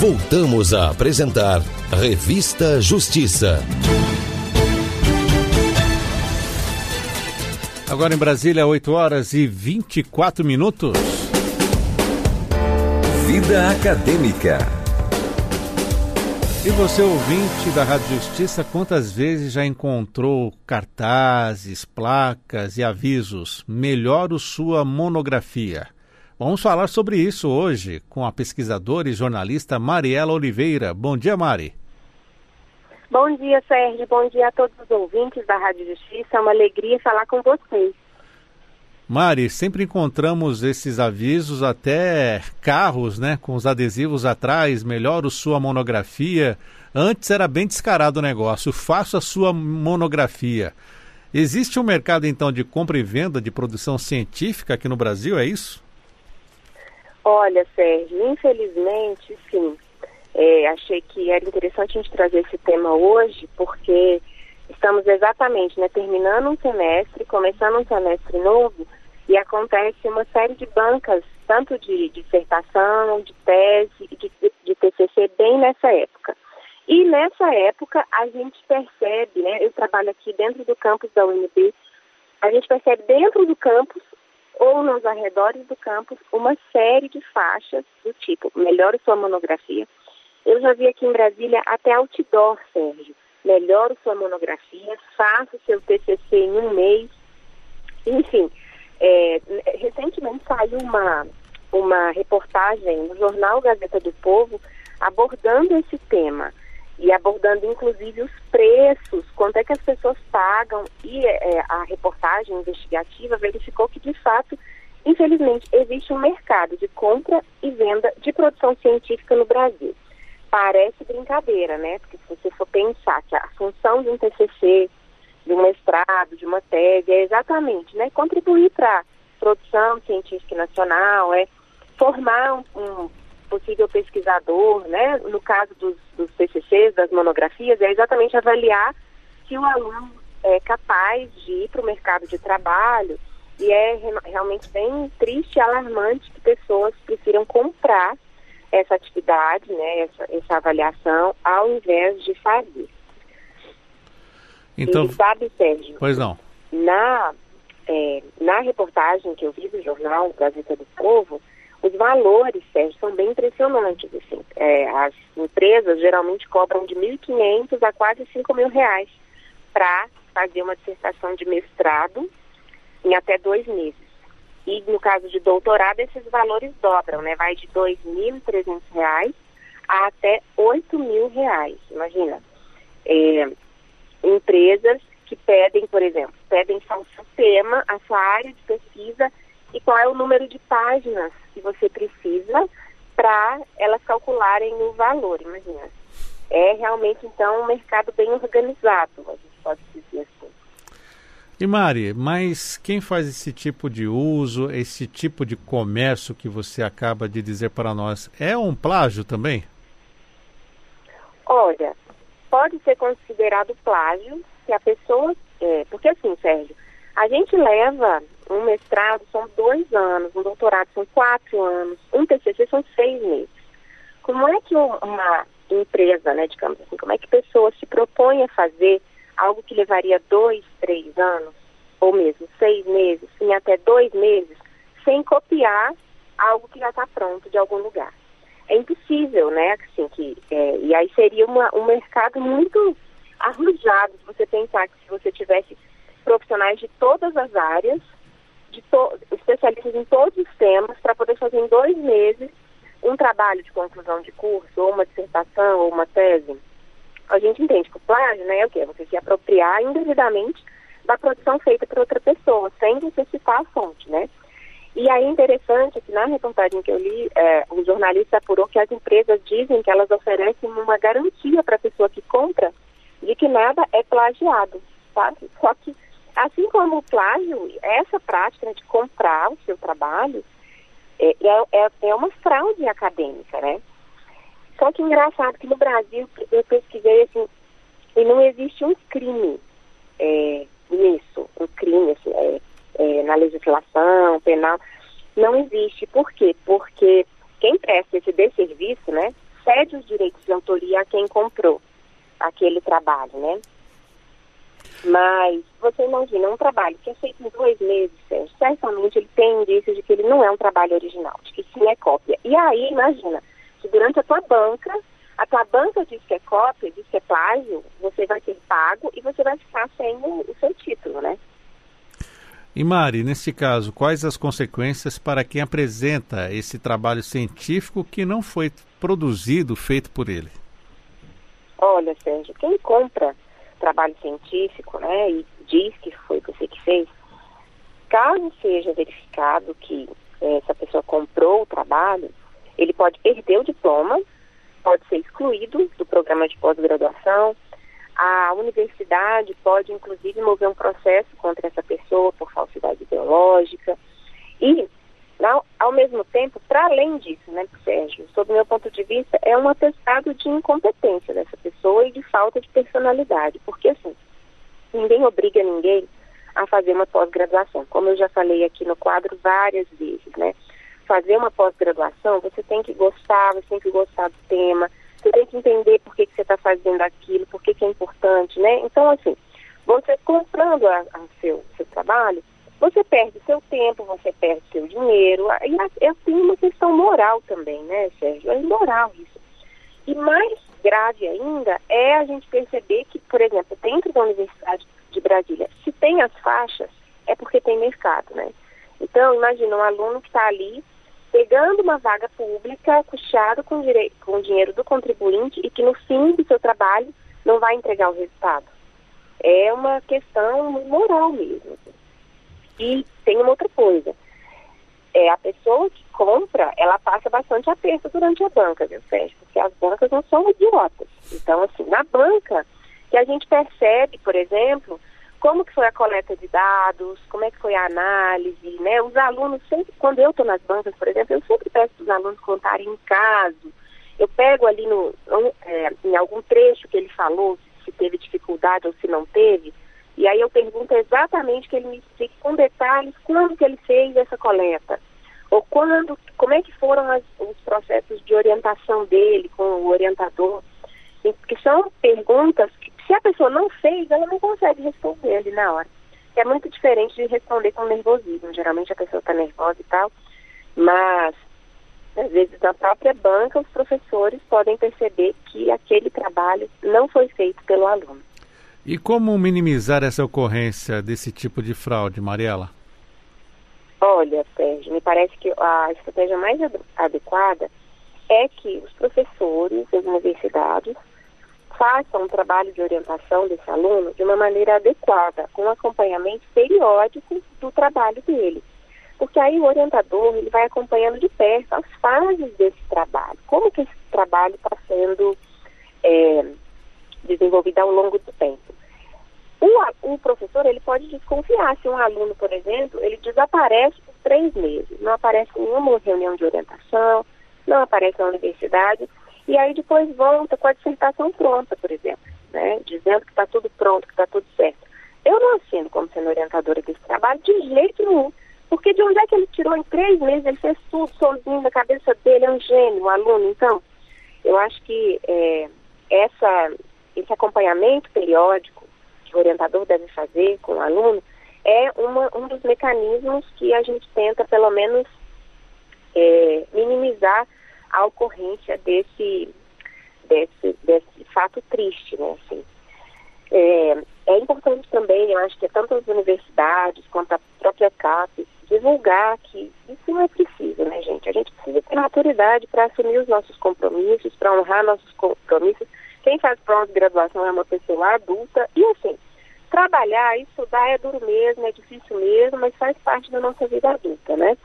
Voltamos a apresentar Revista Justiça. Agora em Brasília, 8 horas e 24 minutos. Vida Acadêmica. E você, ouvinte da Rádio Justiça, quantas vezes já encontrou cartazes, placas e avisos? Melhore sua monografia. Vamos falar sobre isso hoje com a pesquisadora e jornalista Mariela Oliveira. Bom dia, Mari. Bom dia, Sérgio. Bom dia a todos os ouvintes da Rádio Justiça. É uma alegria falar com vocês. Mari, sempre encontramos esses avisos, até carros, né, com os adesivos atrás, melhora sua monografia. Antes era bem descarado o negócio, faça a sua monografia. Existe um mercado, então, de compra e venda de produção científica aqui no Brasil, é isso? Olha, Sérgio, infelizmente, sim. É, achei que era interessante a gente trazer esse tema hoje, porque estamos exatamente né, terminando um semestre, começando um semestre novo, e acontece uma série de bancas, tanto de dissertação, de tese de, de TCC, bem nessa época. E nessa época a gente percebe, né, eu trabalho aqui dentro do campus da UNB, a gente percebe dentro do campus ou nos arredores do campus uma série de faixas do tipo melhore sua monografia. Eu já vi aqui em Brasília até outdoor, Sérgio. Melhore sua monografia, faça seu TCC em um mês. Enfim, é, recentemente saiu uma, uma reportagem no jornal Gazeta do Povo abordando esse tema e abordando inclusive os preços, quanto é que as pessoas pagam e é, a reportagem investigativa verificou que de fato, infelizmente, existe um mercado de compra e venda de produção científica no Brasil. Parece brincadeira, né? Porque se você for pensar que a função de um TCC de um mestrado, de uma tese, é exatamente né, contribuir para a produção científica nacional, é formar um, um, possível pesquisador, né, no caso dos, dos TCCs, das monografias, é exatamente avaliar se o aluno é capaz de ir para o mercado de trabalho e é realmente bem triste e alarmante que pessoas prefiram comprar essa atividade, né, essa, essa avaliação, ao invés de fazer. Então, e sabe, Sérgio? Pois não. Na, é, na reportagem que eu vi do jornal Gazeta do Povo, os valores, Sérgio, são bem impressionantes. Assim. É, as empresas geralmente cobram de 1.500 a quase 5 mil reais para fazer uma dissertação de mestrado em até dois meses. E no caso de doutorado, esses valores dobram, né? Vai de R$ 2.300 a até R$ mil reais. Imagina. É, empresas que pedem, por exemplo, pedem só o seu tema, a sua área de pesquisa e qual é o número de páginas que você precisa para elas calcularem o valor, imagina. É realmente, então, um mercado bem organizado, a gente pode dizer assim. E Mari, mas quem faz esse tipo de uso, esse tipo de comércio que você acaba de dizer para nós, é um plágio também? Olha, pode ser considerado plágio se a pessoa. É, porque assim, Sérgio, a gente leva um mestrado são dois anos, um doutorado são quatro anos, um TCC são seis meses. Como é que uma empresa, né, digamos assim, como é que pessoa se propõe a fazer algo que levaria dois, três anos, ou mesmo seis meses, em até dois meses, sem copiar algo que já está pronto de algum lugar? é impossível, né? Assim, que, é, e aí seria uma, um mercado muito arrojado se você pensar que se você tivesse profissionais de todas as áreas, to especialistas em todos os temas, para poder fazer em dois meses um trabalho de conclusão de curso, ou uma dissertação, ou uma tese. A gente entende que o plágio né, é o quê? Você se apropriar indevidamente da produção feita por outra pessoa, sem você citar a fonte, né? E aí interessante que na reportagem que eu li, é, o jornalista apurou que as empresas dizem que elas oferecem uma garantia para a pessoa que compra de que nada é plagiado, sabe? Só que, assim como o plágio, essa prática de comprar o seu trabalho é, é, é, é uma fraude acadêmica, né? Só que engraçado que no Brasil eu pesquisei assim, e não existe um crime é, nisso, um crime, assim, é, é, na legislação penal, não existe. Por quê? Porque quem presta esse desserviço, né, cede os direitos de autoria a quem comprou aquele trabalho, né? Mas você imagina um trabalho que é feito em dois meses, Sérgio, certamente ele tem indícios de que ele não é um trabalho original, de que sim é cópia. E aí, imagina, se durante a tua banca, a tua banca diz que é cópia, diz que é plágio, você vai ser pago e você vai ficar sem o, o seu título, né? E Mari, nesse caso, quais as consequências para quem apresenta esse trabalho científico que não foi produzido, feito por ele? Olha, Sérgio, quem compra trabalho científico, né, e diz que foi você que fez, caso seja verificado que eh, essa pessoa comprou o trabalho, ele pode perder o diploma, pode ser excluído do programa de pós-graduação, a universidade pode, inclusive, mover um processo contra essa pessoa por falsidade ideológica. E, não, ao mesmo tempo, para além disso, né, Sérgio, sob meu ponto de vista, é um atestado de incompetência dessa pessoa e de falta de personalidade. Porque, assim, ninguém obriga ninguém a fazer uma pós-graduação. Como eu já falei aqui no quadro várias vezes, né? Fazer uma pós-graduação, você tem que gostar, você tem que gostar do tema, você tem que entender por que, que você está fazendo aquilo, por que, que é importante, né? Então, assim, você comprando a, a seu, seu trabalho, você perde seu tempo, você perde seu dinheiro. E é assim uma questão moral também, né, Sérgio? É imoral isso. E mais grave ainda é a gente perceber que, por exemplo, dentro da Universidade de Brasília, se tem as faixas, é porque tem mercado, né? Então, imagina um aluno que está ali pegando uma vaga pública, custeado com, com o dinheiro do contribuinte e que no fim do seu trabalho não vai entregar o resultado. É uma questão moral mesmo. E tem uma outra coisa. É, a pessoa que compra, ela passa bastante aperto durante a banca, viu, Sérgio? Porque as bancas não são idiotas. Então, assim, na banca, que a gente percebe, por exemplo, como que foi a coleta de dados, como é que foi a análise, né? Os alunos sempre, quando eu estou nas bancas, por exemplo, eu sempre peço para os alunos contarem um caso. Eu pego ali no, é, em algum trecho que ele falou, se teve dificuldade ou se não teve, e aí eu pergunto exatamente que ele me explique com detalhes quando que ele fez essa coleta. Ou quando, como é que foram as, os processos de orientação dele com o orientador. Que são perguntas que se a pessoa não fez, ela não consegue responder ali na hora. É muito diferente de responder com nervosismo. Geralmente a pessoa está nervosa e tal, mas às vezes na própria banca os professores podem perceber que aquele trabalho não foi feito pelo aluno. E como minimizar essa ocorrência desse tipo de fraude, Mariela? Olha, Sérgio, me parece que a estratégia mais adequada é que os professores das universidades façam um trabalho de orientação desse aluno de uma maneira adequada, com acompanhamento periódico do trabalho dele. Porque aí o orientador ele vai acompanhando de perto as fases desse trabalho, como que esse trabalho está sendo é, desenvolvido ao longo do tempo. O, o, professor ele pode desconfiar se um aluno, por exemplo, ele desaparece por três meses, não aparece em nenhuma reunião de orientação, não aparece na universidade, e aí depois volta com a dissertação pronta, por exemplo, né? dizendo que está tudo pronto, que está tudo certo. Eu não assino como sendo orientadora desse trabalho de jeito nenhum, porque de onde é que ele tirou em três meses, ele fez tudo sozinho na cabeça dele, é um gênio, um aluno. Então, eu acho que é, essa, esse acompanhamento periódico que o orientador deve fazer com o aluno é uma, um dos mecanismos que a gente tenta, pelo menos, é, minimizar a ocorrência desse, desse, desse fato triste, né, assim. É, é importante também, eu acho que tanto as universidades quanto a própria CAP divulgar que isso não é preciso, né, gente? A gente precisa ter maturidade para assumir os nossos compromissos, para honrar nossos compromissos. Quem faz pós-graduação é uma pessoa adulta e, assim, trabalhar, estudar é duro mesmo, é difícil mesmo, mas faz parte da nossa vida adulta, né?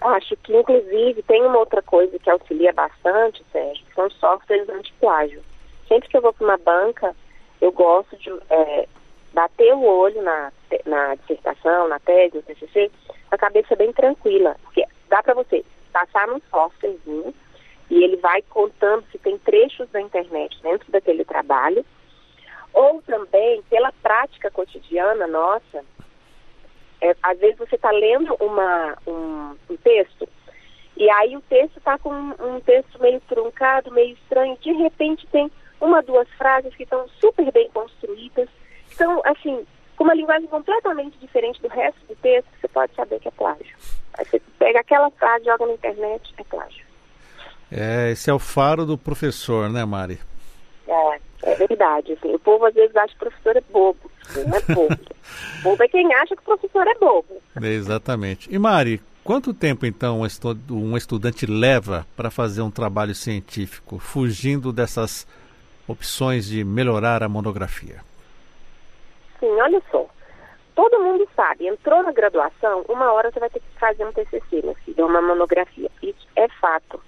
Acho que, inclusive, tem uma outra coisa que auxilia bastante, Sérgio, que são softwares anti-plágio. Sempre que eu vou para uma banca, eu gosto de é, bater o olho na, na dissertação, na tese, no TCC, com a cabeça bem tranquila. Porque dá para você passar num softwarezinho ele vai contando se tem trechos da internet dentro daquele trabalho, ou também pela prática cotidiana nossa, é, às vezes você está lendo uma, um, um, texto E aí o texto está com um texto meio truncado, meio estranho. De repente tem uma, duas frases que estão super bem construídas. São, assim, com uma linguagem completamente diferente do resto do texto, você pode saber que é plágio. Aí você pega aquela frase, joga na internet, é plágio. É, esse é o faro do professor, né, Mari? É, é verdade. Assim, o povo às vezes acha que o professor é bobo. Não é bobo. bobo é quem acha que o professor é bobo. exatamente. E Mari, quanto tempo então um estudante leva para fazer um trabalho científico, fugindo dessas opções de melhorar a monografia? Sim, olha só. Todo mundo sabe, entrou na graduação, uma hora você vai ter que fazer um TCC, meu filho, uma monografia. Isso é fato.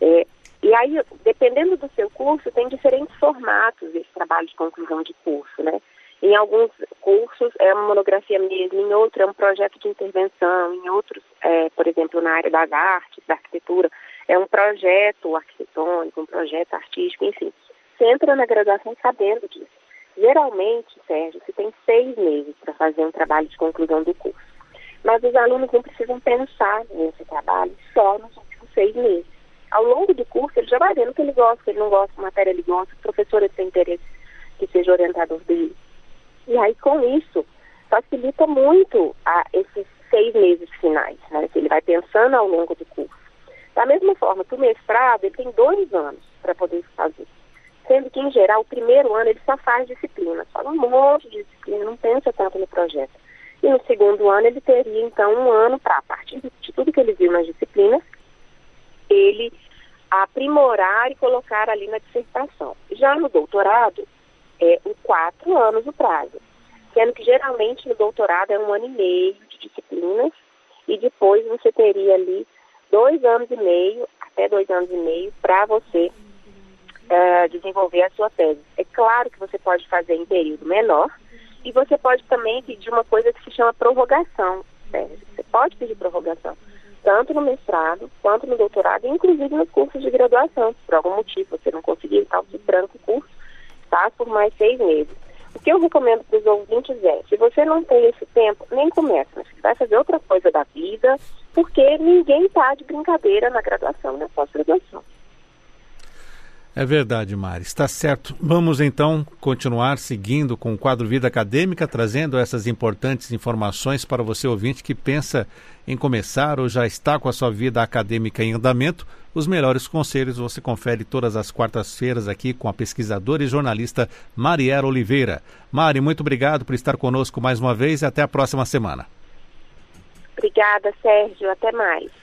É, e aí, dependendo do seu curso, tem diferentes formatos esse trabalho de conclusão de curso, né? Em alguns cursos é uma monografia mesmo, em outros é um projeto de intervenção, em outros, é, por exemplo, na área das artes, da arquitetura, é um projeto arquitetônico, um projeto artístico, enfim. Você entra na graduação sabendo disso. Geralmente, Sérgio, você tem seis meses para fazer um trabalho de conclusão do curso. Mas os alunos não precisam pensar nesse trabalho só nos últimos seis meses. Ao longo do curso, ele já vai vendo que ele gosta, que ele não gosta, que matéria ele gosta, o professor ele tem interesse que seja orientador dele. E aí, com isso, facilita muito a, esses seis meses finais, né, que ele vai pensando ao longo do curso. Da mesma forma que o mestrado, ele tem dois anos para poder fazer. Sendo que, em geral, o primeiro ano ele só faz disciplina, fala um monte de disciplina, não pensa tanto no projeto. E no segundo ano ele teria, então, um ano para, a partir de tudo que ele viu nas disciplinas, ele aprimorar e colocar ali na dissertação. Já no doutorado, é o quatro anos o prazo, sendo que geralmente no doutorado é um ano e meio de disciplinas e depois você teria ali dois anos e meio, até dois anos e meio, para você uh, desenvolver a sua tese. É claro que você pode fazer em período menor e você pode também pedir uma coisa que se chama prorrogação. Né? Você pode pedir prorrogação, tanto no mestrado quanto no doutorado, inclusive nos cursos de graduação. Por algum motivo você não conseguir, tal, se tranca o curso, tá? Por mais seis meses. O que eu recomendo para os ouvintes é, se você não tem esse tempo, nem começa. Você vai fazer outra coisa da vida, porque ninguém está de brincadeira na graduação e na pós-graduação. É verdade, Mari. Está certo. Vamos então continuar seguindo com o quadro Vida Acadêmica, trazendo essas importantes informações para você ouvinte que pensa em começar ou já está com a sua vida acadêmica em andamento. Os melhores conselhos você confere todas as quartas-feiras aqui com a pesquisadora e jornalista Mariera Oliveira. Mari, muito obrigado por estar conosco mais uma vez e até a próxima semana. Obrigada, Sérgio. Até mais.